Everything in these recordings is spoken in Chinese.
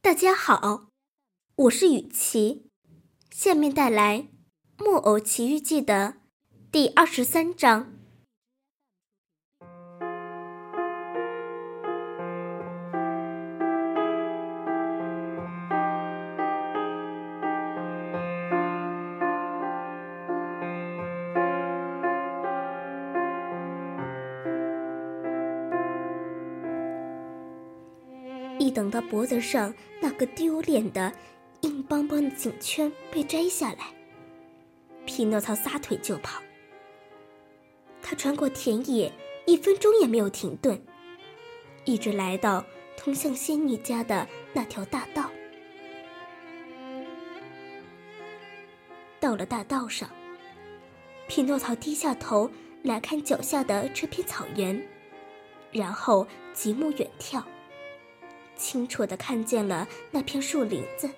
大家好，我是雨琪，下面带来《木偶奇遇记》的第二十三章。一等到脖子上那个丢脸的硬邦邦的颈圈被摘下来，匹诺曹撒腿就跑。他穿过田野，一分钟也没有停顿，一直来到通向仙女家的那条大道。到了大道上，匹诺曹低下头来看脚下的这片草原，然后极目远眺。清楚的看见了那片树林子。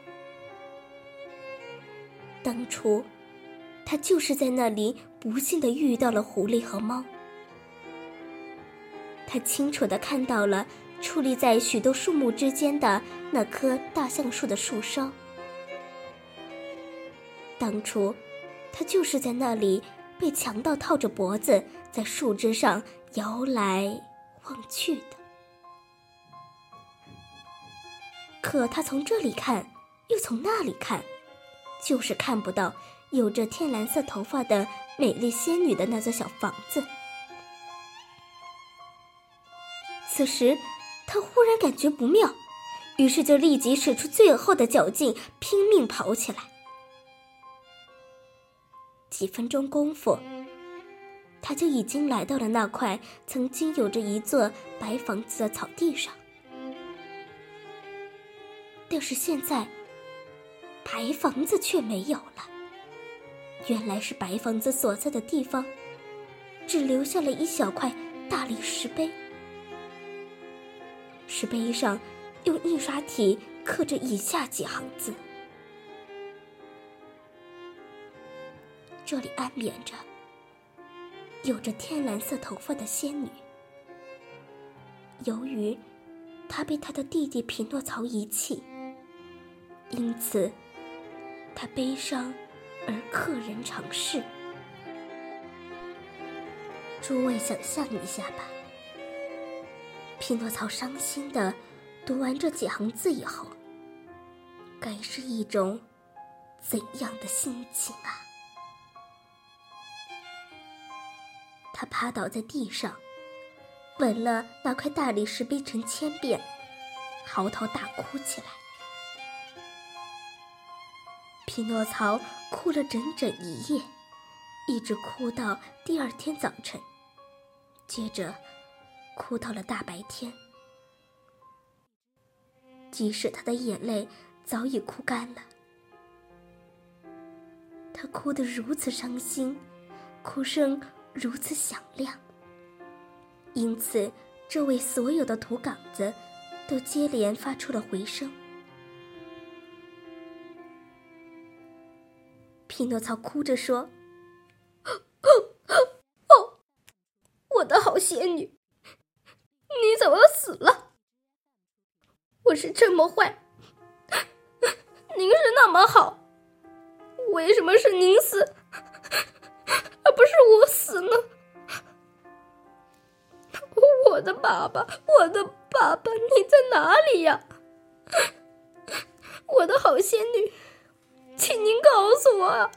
当初，他就是在那里不幸的遇到了狐狸和猫。他清楚的看到了矗立在许多树木之间的那棵大橡树的树梢。当初，他就是在那里被强盗套着脖子在树枝上摇来晃去的。可他从这里看，又从那里看，就是看不到有着天蓝色头发的美丽仙女的那座小房子。此时，他忽然感觉不妙，于是就立即使出最后的脚劲，拼命跑起来。几分钟功夫，他就已经来到了那块曾经有着一座白房子的草地上。但是现在，白房子却没有了。原来是白房子所在的地方，只留下了一小块大理石碑。石碑上用印刷体刻着以下几行字：“这里安眠着有着天蓝色头发的仙女。由于她被她的弟弟匹诺曹遗弃。”因此，他悲伤而刻人长逝。诸位想象一下吧，匹诺曹伤心的读完这几行字以后，该是一种怎样的心情啊？他趴倒在地上，吻了那块大理石碑成千遍，嚎啕大哭起来。匹诺曹哭了整整一夜，一直哭到第二天早晨，接着哭到了大白天。即使他的眼泪早已哭干了，他哭得如此伤心，哭声如此响亮，因此周围所有的土岗子都接连发出了回声。匹诺曹哭着说：“哦，我的好仙女，你怎么死了？我是这么坏，您是那么好，为什么是您死，而不是我死呢？我的爸爸，我的爸爸，你在哪里呀？我的好仙女。”请你诉我，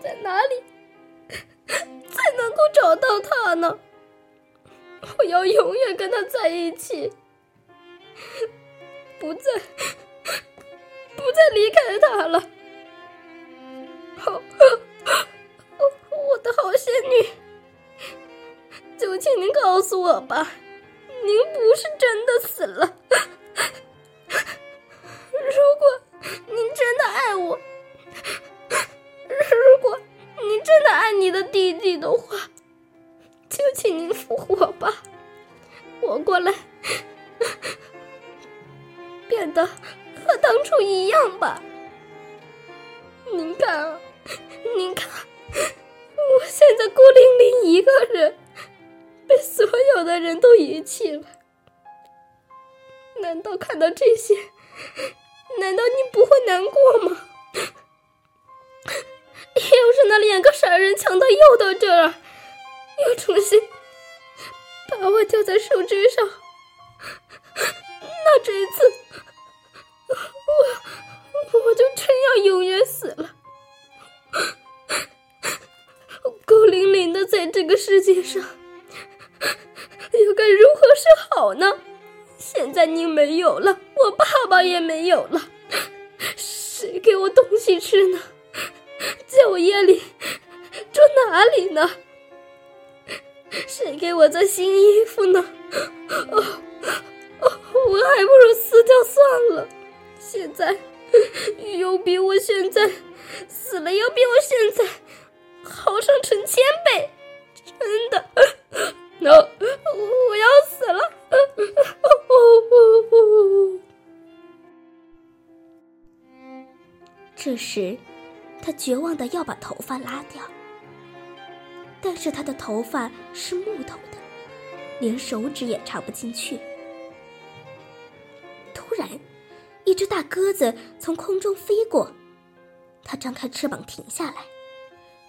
在哪里才能够找到他呢？我要永远跟他在一起，不再不再离开他了。好，我的好仙女，就请您告诉我吧，您不是真的死了。过吗？要是那两个傻人强盗又到这儿，又重新把我吊在树枝上，那这一次，我我就真要永远死了，孤零零的在这个世界上，又该如何是好呢？现在你没有了，我爸爸也没有了，谁给我东西吃呢？在我夜里住哪里呢？谁给我做新衣服呢？哦，我还不如死掉算了。现在又比我现在死了，又比我现在好上成千倍，真的。no，我要死了。这时。他绝望的要把头发拉掉，但是他的头发是木头的，连手指也插不进去。突然，一只大鸽子从空中飞过，它张开翅膀停下来，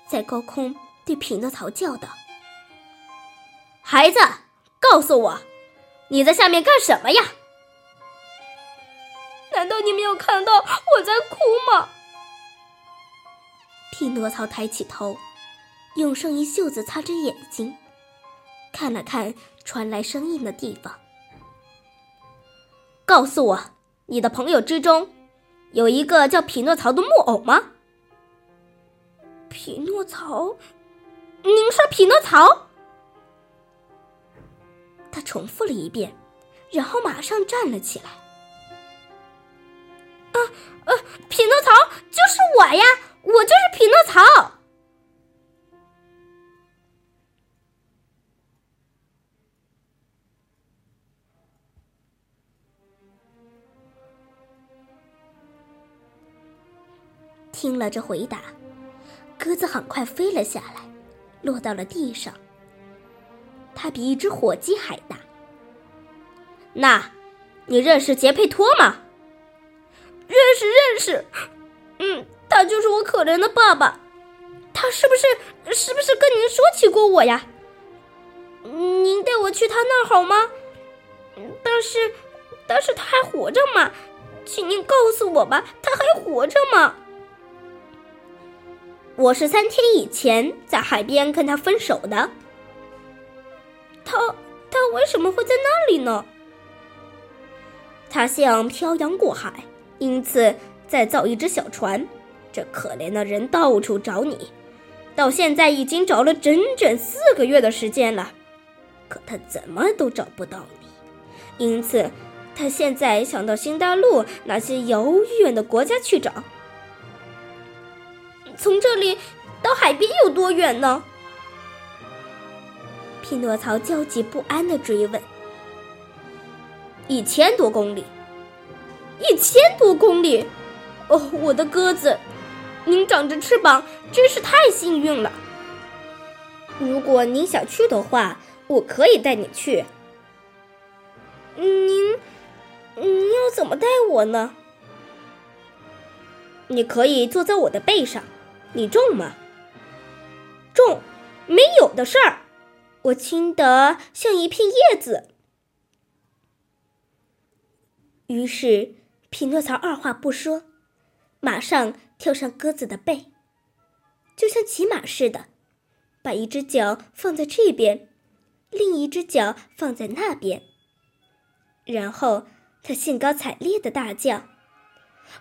在高空对匹诺曹叫道：“孩子，告诉我，你在下面干什么呀？难道你没有看到我在哭吗？”匹诺曹抬起头，用上衣袖子擦着眼睛，看了看传来声音的地方。告诉我，你的朋友之中，有一个叫匹诺曹的木偶吗？匹诺曹，您说匹诺曹？他重复了一遍，然后马上站了起来。啊啊，匹诺曹就是我呀！我就是匹诺曹。听了这回答，鸽子很快飞了下来，落到了地上。它比一只火鸡还大。那，你认识杰佩托吗？认识，认识。嗯。他就是我可怜的爸爸，他是不是是不是跟您说起过我呀？您带我去他那儿好吗？但是，但是他还活着吗？请您告诉我吧，他还活着吗？我是三天以前在海边跟他分手的。他他为什么会在那里呢？他想漂洋过海，因此再造一只小船。这可怜的人到处找你，到现在已经找了整整四个月的时间了，可他怎么都找不到你。因此，他现在想到新大陆那些遥远的国家去找。从这里到海边有多远呢？匹诺曹焦急不安的追问。一千多公里，一千多公里！哦，我的鸽子！您长着翅膀，真是太幸运了。如果您想去的话，我可以带你去。您，您要怎么带我呢？你可以坐在我的背上。你重吗？重，没有的事儿。我轻得像一片叶子。于是，匹诺曹二话不说，马上。跳上鸽子的背，就像骑马似的，把一只脚放在这边，另一只脚放在那边。然后他兴高采烈的大叫：“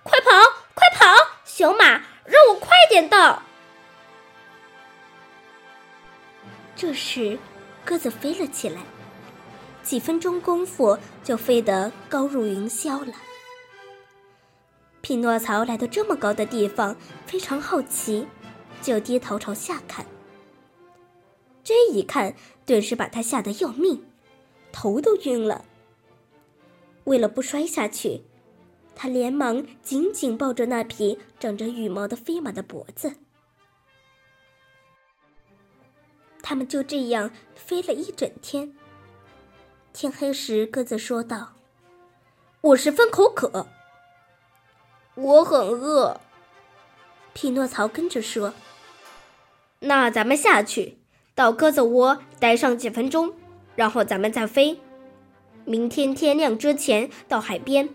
快跑，快跑！小马，让我快点到！”这时，鸽子飞了起来，几分钟功夫就飞得高入云霄了。匹诺曹来到这么高的地方，非常好奇，就低头朝下看。这一看，顿时把他吓得要命，头都晕了。为了不摔下去，他连忙紧紧抱着那匹长着羽毛的飞马的脖子。他们就这样飞了一整天。天黑时，鸽子说道：“我十分口渴。我很饿。匹诺曹跟着说：“那咱们下去，到鸽子窝待上几分钟，然后咱们再飞。明天天亮之前到海边。”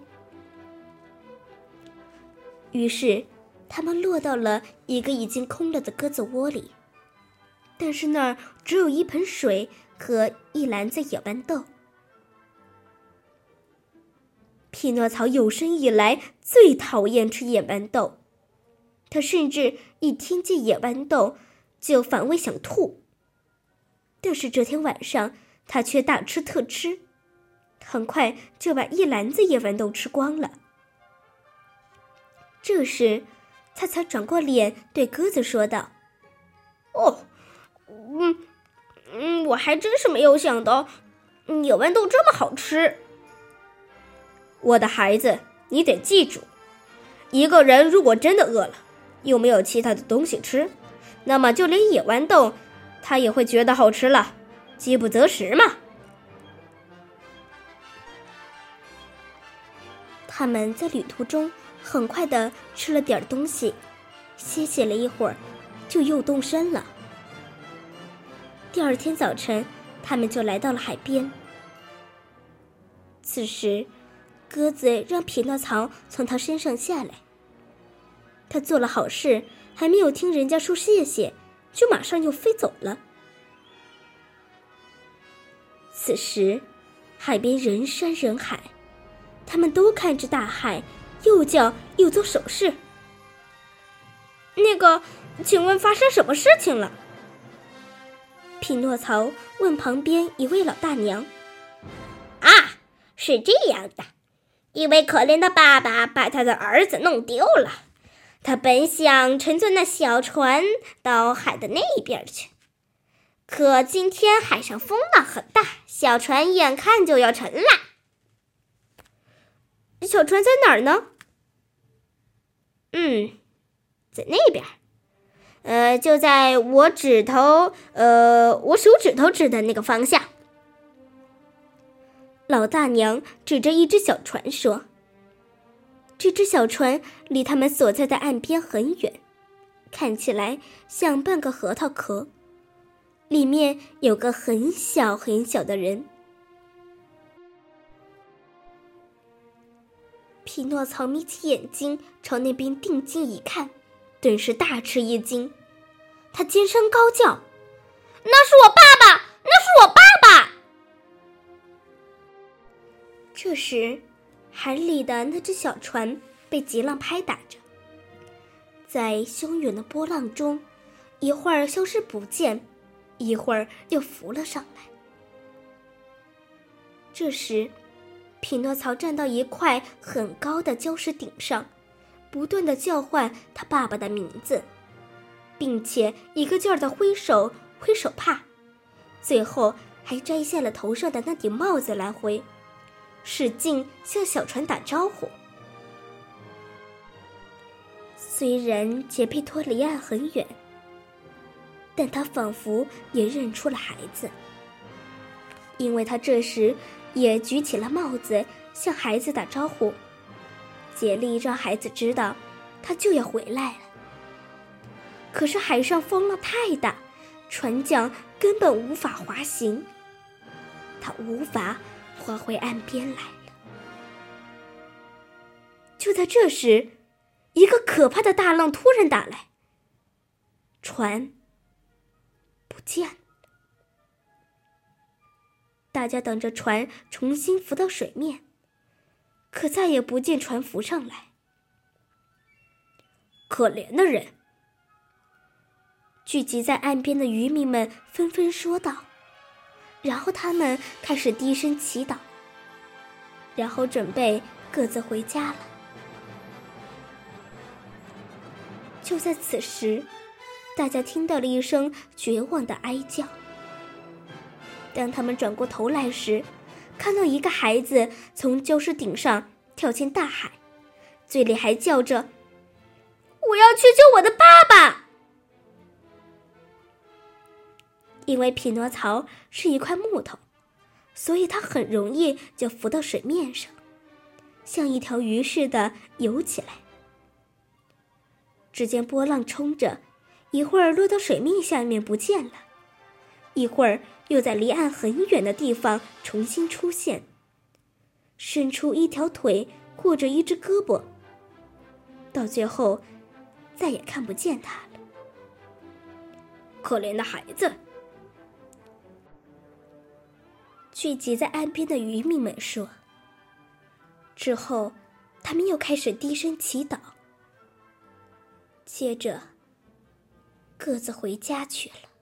于是，他们落到了一个已经空了的鸽子窝里，但是那儿只有一盆水和一篮子野豌豆。匹诺曹有生以来最讨厌吃野豌豆。他甚至一听见野豌豆就反胃想吐。但是这天晚上他却大吃特吃，很快就把一篮子野豌豆吃光了。这时，他才转过脸对鸽子说道：“哦，嗯，嗯，我还真是没有想到，野豌豆这么好吃。我的孩子，你得记住，一个人如果真的饿了。”又没有其他的东西吃，那么就连野豌豆，他也会觉得好吃了。饥不择食嘛。他们在旅途中很快的吃了点东西，歇息了一会儿，就又动身了。第二天早晨，他们就来到了海边。此时，鸽子让匹诺曹从他身上下来。他做了好事，还没有听人家说谢谢，就马上又飞走了。此时，海边人山人海，他们都看着大海，又叫又做手势。那个，请问发生什么事情了？匹诺曹问旁边一位老大娘。啊，是这样的，一位可怜的爸爸把他的儿子弄丢了。他本想乘坐那小船到海的那边去，可今天海上风浪很大，小船眼看就要沉了。小船在哪儿呢？嗯，在那边，呃，就在我指头，呃，我手指头指的那个方向。老大娘指着一只小船说。这只小船离他们所在的岸边很远，看起来像半个核桃壳，里面有个很小很小的人。匹诺曹眯起眼睛朝那边定睛一看，顿时大吃一惊，他尖声高叫：“那是我爸爸！这时。海里的那只小船被急浪拍打着，在汹涌的波浪中，一会儿消失不见，一会儿又浮了上来。这时，匹诺曹站到一块很高的礁石顶上，不断的叫唤他爸爸的名字，并且一个劲儿的挥手挥手帕，最后还摘下了头上的那顶帽子来挥。使劲向小船打招呼。虽然杰佩托离岸很远，但他仿佛也认出了孩子，因为他这时也举起了帽子向孩子打招呼，竭力让孩子知道他就要回来了。可是海上风浪太大，船桨根本无法滑行，他无法。划回岸边来了。就在这时，一个可怕的大浪突然打来，船不见了。大家等着船重新浮到水面，可再也不见船浮上来。可怜的人！聚集在岸边的渔民们纷纷说道。然后他们开始低声祈祷，然后准备各自回家了。就在此时，大家听到了一声绝望的哀叫。当他们转过头来时，看到一个孩子从教室顶上跳进大海，嘴里还叫着：“我要去救我的爸爸。”因为匹诺曹是一块木头，所以他很容易就浮到水面上。像一条鱼似的游起来。只见波浪冲着，一会儿落到水面下面不见了，一会儿又在离岸很远的地方重新出现，伸出一条腿或者一只胳膊，到最后再也看不见它了。可怜的孩子！聚集在岸边的渔民们说。之后，他们又开始低声祈祷。接着，各自回家去了。